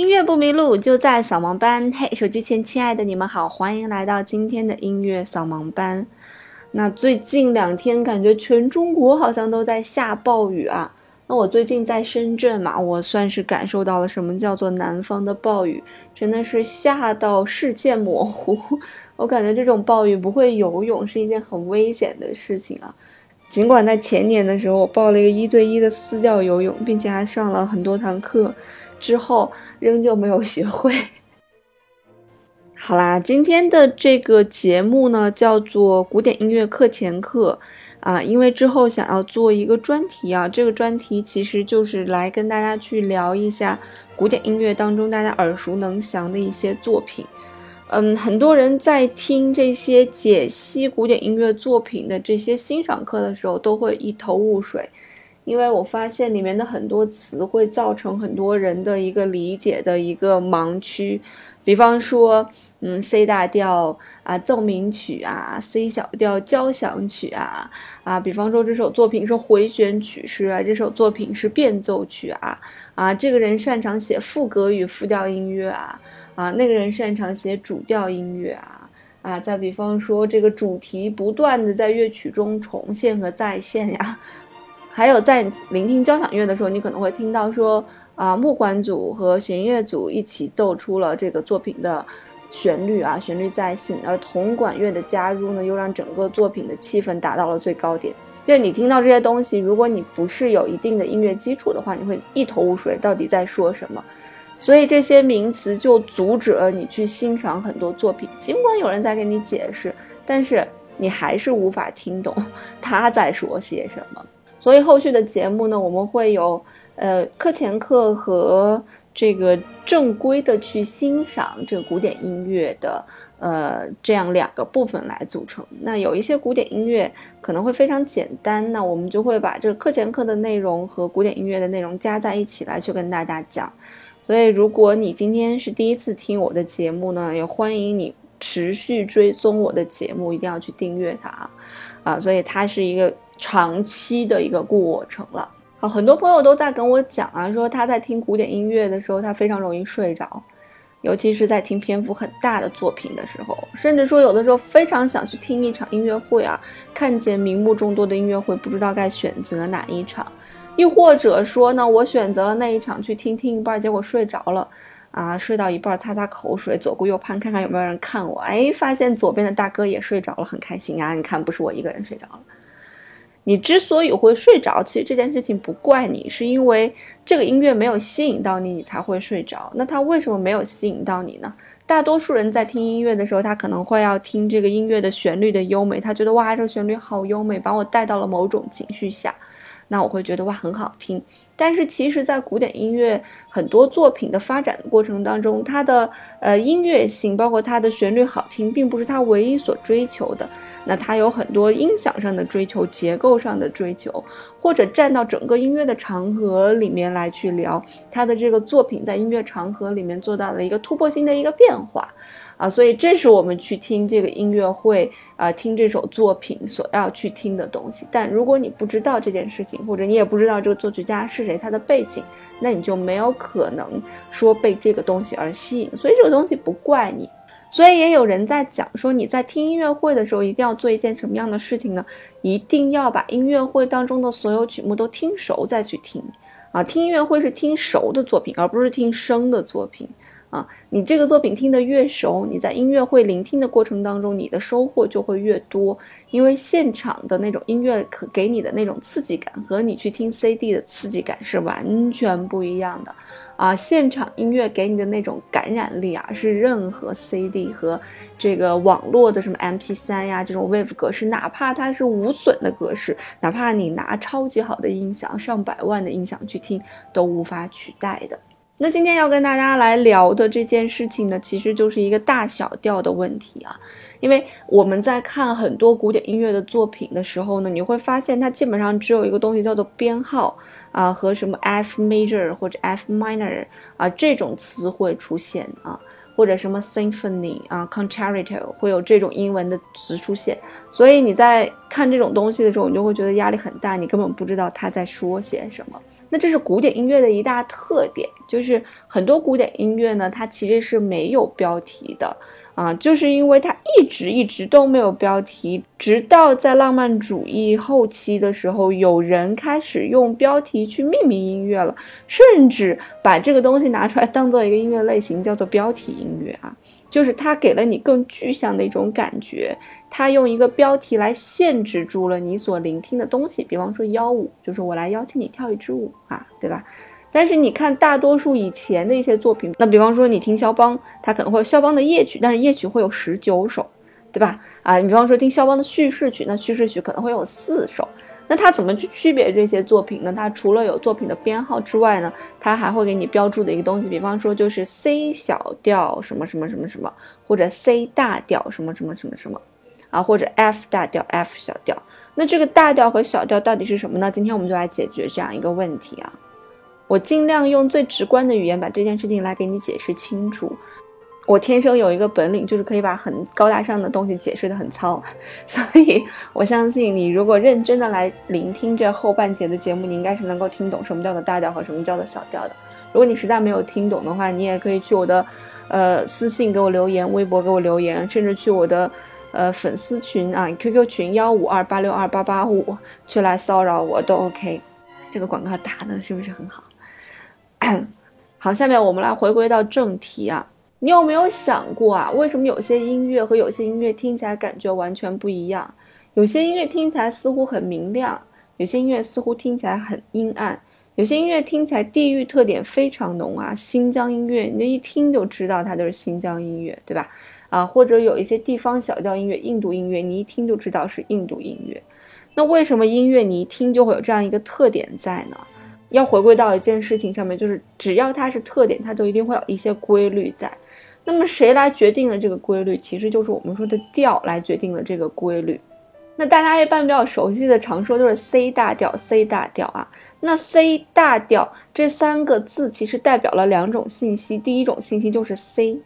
音乐不迷路，就在扫盲班。嘿，手机前亲爱的你们好，欢迎来到今天的音乐扫盲班。那最近两天感觉全中国好像都在下暴雨啊。那我最近在深圳嘛，我算是感受到了什么叫做南方的暴雨，真的是下到视线模糊。我感觉这种暴雨不会游泳是一件很危险的事情啊。尽管在前年的时候，我报了一个一对一的私教游泳，并且还上了很多堂课，之后仍旧没有学会。好啦，今天的这个节目呢，叫做古典音乐课前课啊，因为之后想要做一个专题啊，这个专题其实就是来跟大家去聊一下古典音乐当中大家耳熟能详的一些作品。嗯，很多人在听这些解析古典音乐作品的这些欣赏课的时候，都会一头雾水，因为我发现里面的很多词会造成很多人的一个理解的一个盲区。比方说，嗯，C 大调啊，奏鸣曲啊，C 小调交响曲啊，啊，比方说这首作品是回旋曲式啊，这首作品是变奏曲啊，啊，这个人擅长写副歌与复调音乐啊。啊，那个人擅长写主调音乐啊啊！再比方说，这个主题不断的在乐曲中重现和再现呀。还有在聆听交响乐的时候，你可能会听到说啊，木管组和弦乐组一起奏出了这个作品的旋律啊，旋律再现，而铜管乐的加入呢，又让整个作品的气氛达到了最高点。因为你听到这些东西，如果你不是有一定的音乐基础的话，你会一头雾水，到底在说什么。所以这些名词就阻止了你去欣赏很多作品。尽管有人在给你解释，但是你还是无法听懂他在说些什么。所以后续的节目呢，我们会有呃课前课和这个正规的去欣赏这个古典音乐的呃这样两个部分来组成。那有一些古典音乐可能会非常简单，那我们就会把这个课前课的内容和古典音乐的内容加在一起来去跟大家讲。所以，如果你今天是第一次听我的节目呢，也欢迎你持续追踪我的节目，一定要去订阅它啊！啊，所以它是一个长期的一个过程了。啊，很多朋友都在跟我讲啊，说他在听古典音乐的时候，他非常容易睡着，尤其是在听篇幅很大的作品的时候，甚至说有的时候非常想去听一场音乐会啊，看见名目众多的音乐会，不知道该选择哪一场。又或者说呢，我选择了那一场去听听一半，结果睡着了，啊，睡到一半擦擦口水，左顾右盼看看有没有人看我，哎，发现左边的大哥也睡着了，很开心啊！你看，不是我一个人睡着了。你之所以会睡着，其实这件事情不怪你，是因为这个音乐没有吸引到你，你才会睡着。那它为什么没有吸引到你呢？大多数人在听音乐的时候，他可能会要听这个音乐的旋律的优美，他觉得哇，这个旋律好优美，把我带到了某种情绪下。那我会觉得哇很好听，但是其实，在古典音乐很多作品的发展过程当中，它的呃音乐性，包括它的旋律好听，并不是它唯一所追求的。那它有很多音响上的追求，结构上的追求，或者站到整个音乐的长河里面来去聊它的这个作品在音乐长河里面做到了一个突破性的一个变化。啊，所以这是我们去听这个音乐会啊，听这首作品所要去听的东西。但如果你不知道这件事情，或者你也不知道这个作曲家是谁，他的背景，那你就没有可能说被这个东西而吸引。所以这个东西不怪你。所以也有人在讲说，你在听音乐会的时候，一定要做一件什么样的事情呢？一定要把音乐会当中的所有曲目都听熟再去听。啊，听音乐会是听熟的作品，而不是听生的作品。啊，你这个作品听得越熟，你在音乐会聆听的过程当中，你的收获就会越多。因为现场的那种音乐可给你的那种刺激感，和你去听 CD 的刺激感是完全不一样的。啊，现场音乐给你的那种感染力啊，是任何 CD 和这个网络的什么 MP3 呀这种 WAV 格式，哪怕它是无损的格式，哪怕你拿超级好的音响、上百万的音响去听，都无法取代的。那今天要跟大家来聊的这件事情呢，其实就是一个大小调的问题啊。因为我们在看很多古典音乐的作品的时候呢，你会发现它基本上只有一个东西叫做编号啊，和什么 F major 或者 F minor 啊这种词汇出现啊，或者什么 symphony 啊，concerto 会有这种英文的词出现。所以你在看这种东西的时候，你就会觉得压力很大，你根本不知道他在说些什么。那这是古典音乐的一大特点，就是很多古典音乐呢，它其实是没有标题的。啊，就是因为它一直一直都没有标题，直到在浪漫主义后期的时候，有人开始用标题去命名音乐了，甚至把这个东西拿出来当做一个音乐类型，叫做标题音乐啊，就是它给了你更具象的一种感觉，它用一个标题来限制住了你所聆听的东西，比方说邀舞，就是我来邀请你跳一支舞啊，对吧？但是你看，大多数以前的一些作品，那比方说你听肖邦，他可能会肖邦的夜曲，但是夜曲会有十九首，对吧？啊，你比方说听肖邦的叙事曲，那叙事曲可能会有四首。那他怎么去区别这些作品呢？他除了有作品的编号之外呢，他还会给你标注的一个东西，比方说就是 C 小调什么什么什么什么，或者 C 大调什么什么什么什么，啊，或者 F 大调 F 小调。那这个大调和小调到底是什么呢？今天我们就来解决这样一个问题啊。我尽量用最直观的语言把这件事情来给你解释清楚。我天生有一个本领，就是可以把很高大上的东西解释得很糙，所以我相信你如果认真的来聆听这后半节的节目，你应该是能够听懂什么叫做大调和什么叫做小调的。如果你实在没有听懂的话，你也可以去我的呃私信给我留言，微博给我留言，甚至去我的呃粉丝群啊 QQ 群幺五二八六二八八五去来骚扰我都 OK。这个广告打的是不是很好？好，下面我们来回归到正题啊。你有没有想过啊，为什么有些音乐和有些音乐听起来感觉完全不一样？有些音乐听起来似乎很明亮，有些音乐似乎听起来很阴暗，有些音乐听起来地域特点非常浓啊。新疆音乐，你就一听就知道它就是新疆音乐，对吧？啊，或者有一些地方小调音乐，印度音乐，你一听就知道是印度音乐。那为什么音乐你一听就会有这样一个特点在呢？要回归到一件事情上面，就是只要它是特点，它就一定会有一些规律在。那么谁来决定了这个规律？其实就是我们说的调来决定了这个规律。那大家一般比较熟悉的常说都是 C 大调，C 大调啊。那 C 大调这三个字其实代表了两种信息，第一种信息就是 C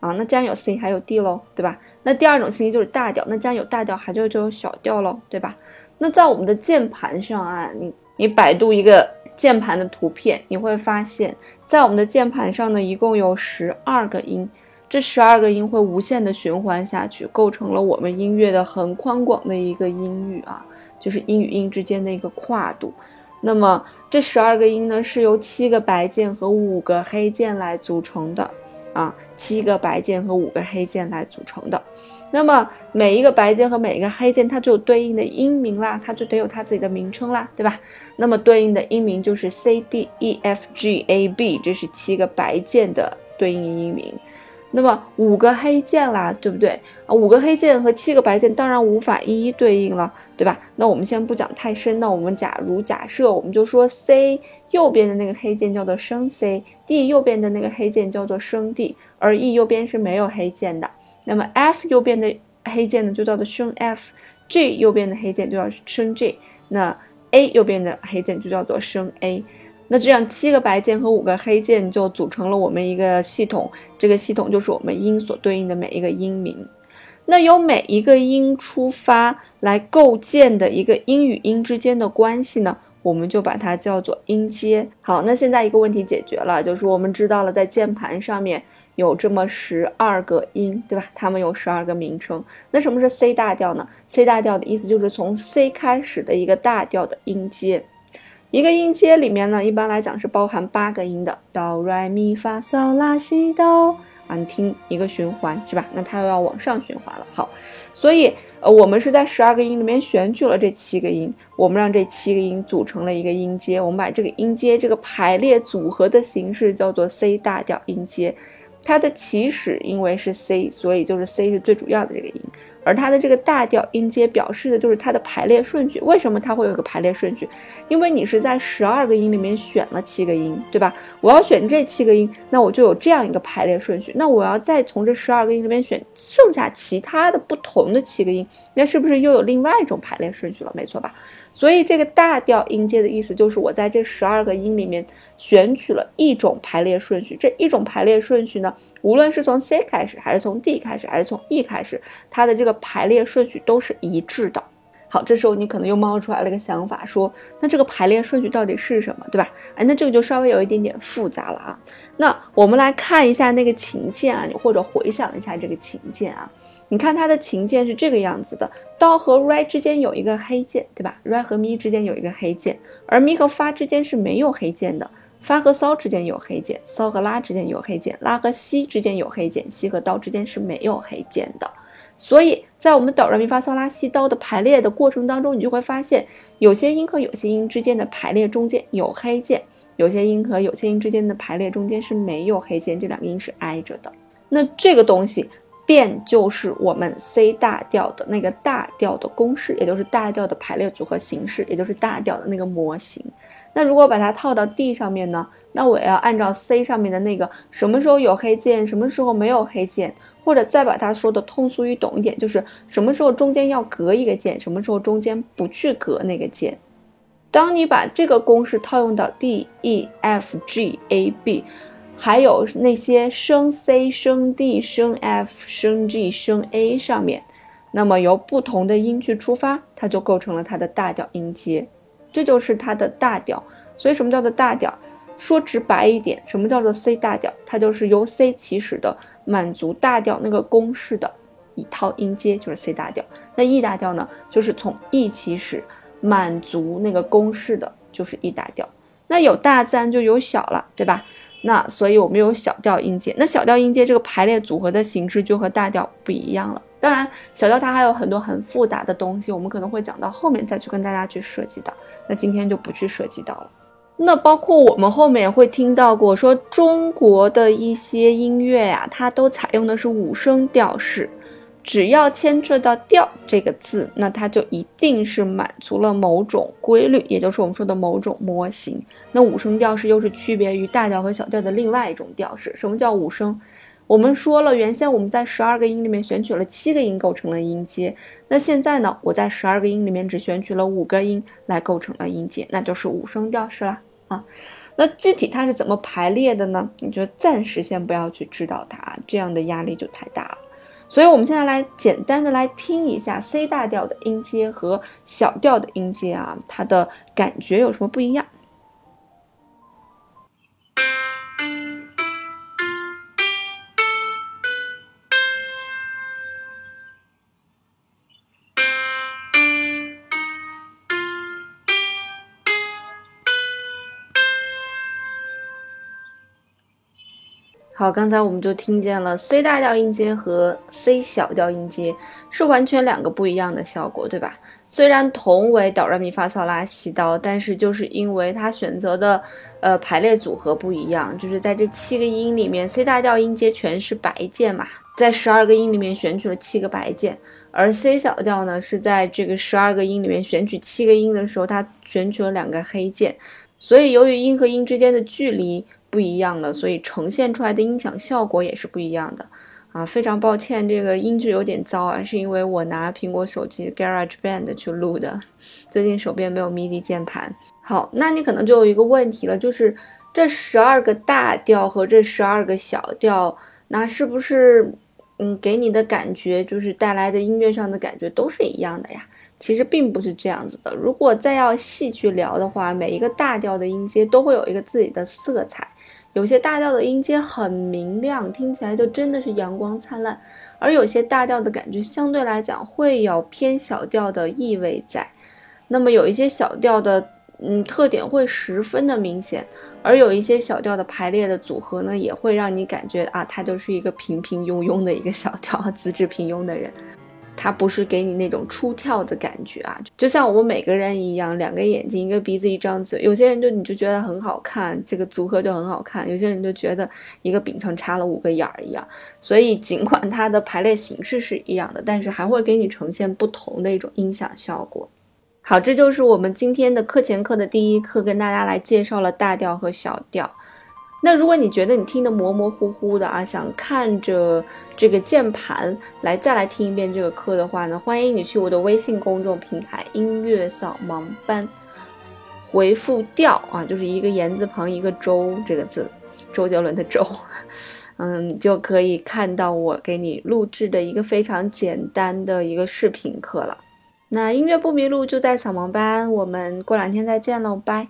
啊，那既然有 C 还有 D 喽，对吧？那第二种信息就是大调，那既然有大调还就就有小调喽，对吧？那在我们的键盘上啊，你你百度一个。键盘的图片，你会发现在我们的键盘上呢，一共有十二个音，这十二个音会无限的循环下去，构成了我们音乐的很宽广的一个音域啊，就是音与音之间的一个跨度。那么这十二个音呢，是由七个白键和五个黑键来组成的啊，七个白键和五个黑键来组成的。那么每一个白键和每一个黑键，它就有对应的音名啦，它就得有它自己的名称啦，对吧？那么对应的音名就是 C D E F G A B，这是七个白键的对应音名。那么五个黑键啦，对不对啊？五个黑键和七个白键当然无法一一对应了，对吧？那我们先不讲太深，那我们假如假设，我们就说 C 右边的那个黑键叫做升 C，D 右边的那个黑键叫做升 D，而 E 右边是没有黑键的。那么 F 右边的黑键呢，就叫做升 F；G 右边的黑键就叫升 G；那 A 右边的黑键就叫做升 A。那这样七个白键和五个黑键就组成了我们一个系统，这个系统就是我们音所对应的每一个音名。那由每一个音出发来构建的一个音与音之间的关系呢？我们就把它叫做音阶。好，那现在一个问题解决了，就是我们知道了在键盘上面有这么十二个音，对吧？它们有十二个名称。那什么是 C 大调呢？C 大调的意思就是从 C 开始的一个大调的音阶。一个音阶里面呢，一般来讲是包含八个音的，哆来咪发嗦拉西哆。啊，你听一个循环是吧？那它又要往上循环了。好，所以呃，我们是在十二个音里面选取了这七个音，我们让这七个音组成了一个音阶。我们把这个音阶这个排列组合的形式叫做 C 大调音阶。它的起始因为是 C，所以就是 C 是最主要的这个音。而它的这个大调音阶表示的就是它的排列顺序。为什么它会有个排列顺序？因为你是在十二个音里面选了七个音，对吧？我要选这七个音，那我就有这样一个排列顺序。那我要再从这十二个音里面选剩下其他的不同的七个音，那是不是又有另外一种排列顺序了？没错吧？所以这个大调音阶的意思就是我在这十二个音里面选取了一种排列顺序。这一种排列顺序呢，无论是从 C 开始，还是从 D 开始，还是从 E 开始，它的这个排列顺序都是一致的。好，这时候你可能又冒出来了个想法，说那这个排列顺序到底是什么，对吧？哎，那这个就稍微有一点点复杂了啊。那我们来看一下那个琴键啊，你或者回想一下这个琴键啊。你看它的琴键是这个样子的，哆和 re 之间有一个黑键，对吧？re 和咪之间有一个黑键，而咪和发之间是没有黑键的。发和骚之间有黑键，骚和拉之间有黑键，拉和西之间有黑键，西和哆之间是没有黑键的。所以在我们哆来咪发嗦拉西哆的排列的过程当中，你就会发现有些音和有些音之间的排列中间有黑键，有些音和有些音之间的排列中间是没有黑键，这两个音是挨着的。那这个东西变就是我们 C 大调的那个大调的公式，也就是大调的排列组合形式，也就是大调的那个模型。那如果把它套到 D 上面呢？那我要按照 C 上面的那个什么时候有黑键，什么时候没有黑键，或者再把它说的通俗易懂一点，就是什么时候中间要隔一个键，什么时候中间不去隔那个键。当你把这个公式套用到 D、E、F、G、A、B，还有那些升 C、升 D、升 F、升 G、升 A 上面，那么由不同的音去出发，它就构成了它的大调音阶。这就是它的大调，所以什么叫做大调？说直白一点，什么叫做 C 大调？它就是由 C 起始的，满足大调那个公式的一套音阶，就是 C 大调。那 E 大调呢？就是从 E 起始，满足那个公式的，就是 E 大调。那有大自然就有小了，对吧？那所以我们有小调音阶。那小调音阶这个排列组合的形式就和大调不一样了。当然，小调它还有很多很复杂的东西，我们可能会讲到后面再去跟大家去涉及到。那今天就不去涉及到了。那包括我们后面会听到过，说中国的一些音乐呀，它都采用的是五声调式，只要牵扯到调这个字，那它就一定是满足了某种规律，也就是我们说的某种模型。那五声调式又是区别于大调和小调的另外一种调式。什么叫五声？我们说了，原先我们在十二个音里面选取了七个音构成了音阶，那现在呢，我在十二个音里面只选取了五个音来构成了音阶，那就是五声调式啦啊。那具体它是怎么排列的呢？你就暂时先不要去知道它，这样的压力就太大了。所以，我们现在来简单的来听一下 C 大调的音阶和小调的音阶啊，它的感觉有什么不一样？好，刚才我们就听见了 C 大调音阶和 C 小调音阶是完全两个不一样的效果，对吧？虽然同为哆来咪发嗦拉西哆，但是就是因为它选择的呃排列组合不一样，就是在这七个音里面，C 大调音阶全是白键嘛，在十二个音里面选取了七个白键，而 C 小调呢是在这个十二个音里面选取七个音的时候，它选取了两个黑键，所以由于音和音之间的距离。不一样了，所以呈现出来的音响效果也是不一样的啊！非常抱歉，这个音质有点糟啊，是因为我拿苹果手机 Garage Band 去录的，最近手边没有 MIDI 键盘。好，那你可能就有一个问题了，就是这十二个大调和这十二个小调，那是不是嗯给你的感觉，就是带来的音乐上的感觉都是一样的呀？其实并不是这样子的。如果再要细去聊的话，每一个大调的音阶都会有一个自己的色彩。有些大调的音阶很明亮，听起来就真的是阳光灿烂；而有些大调的感觉相对来讲会有偏小调的意味在。那么有一些小调的，嗯，特点会十分的明显；而有一些小调的排列的组合呢，也会让你感觉啊，他就是一个平平庸庸的一个小调，资质平庸的人。它不是给你那种出跳的感觉啊，就像我们每个人一样，两个眼睛，一个鼻子，一张嘴。有些人就你就觉得很好看，这个组合就很好看；有些人就觉得一个饼上插了五个眼儿一样。所以尽管它的排列形式是一样的，但是还会给你呈现不同的一种音响效果。好，这就是我们今天的课前课的第一课，跟大家来介绍了大调和小调。那如果你觉得你听得模模糊糊的啊，想看着这个键盘来再来听一遍这个课的话呢，欢迎你去我的微信公众平台“音乐扫盲班”，回复“调”啊，就是一个言字旁一个周这个字，周杰伦的周，嗯，就可以看到我给你录制的一个非常简单的一个视频课了。那音乐不迷路就在扫盲班，我们过两天再见喽，拜。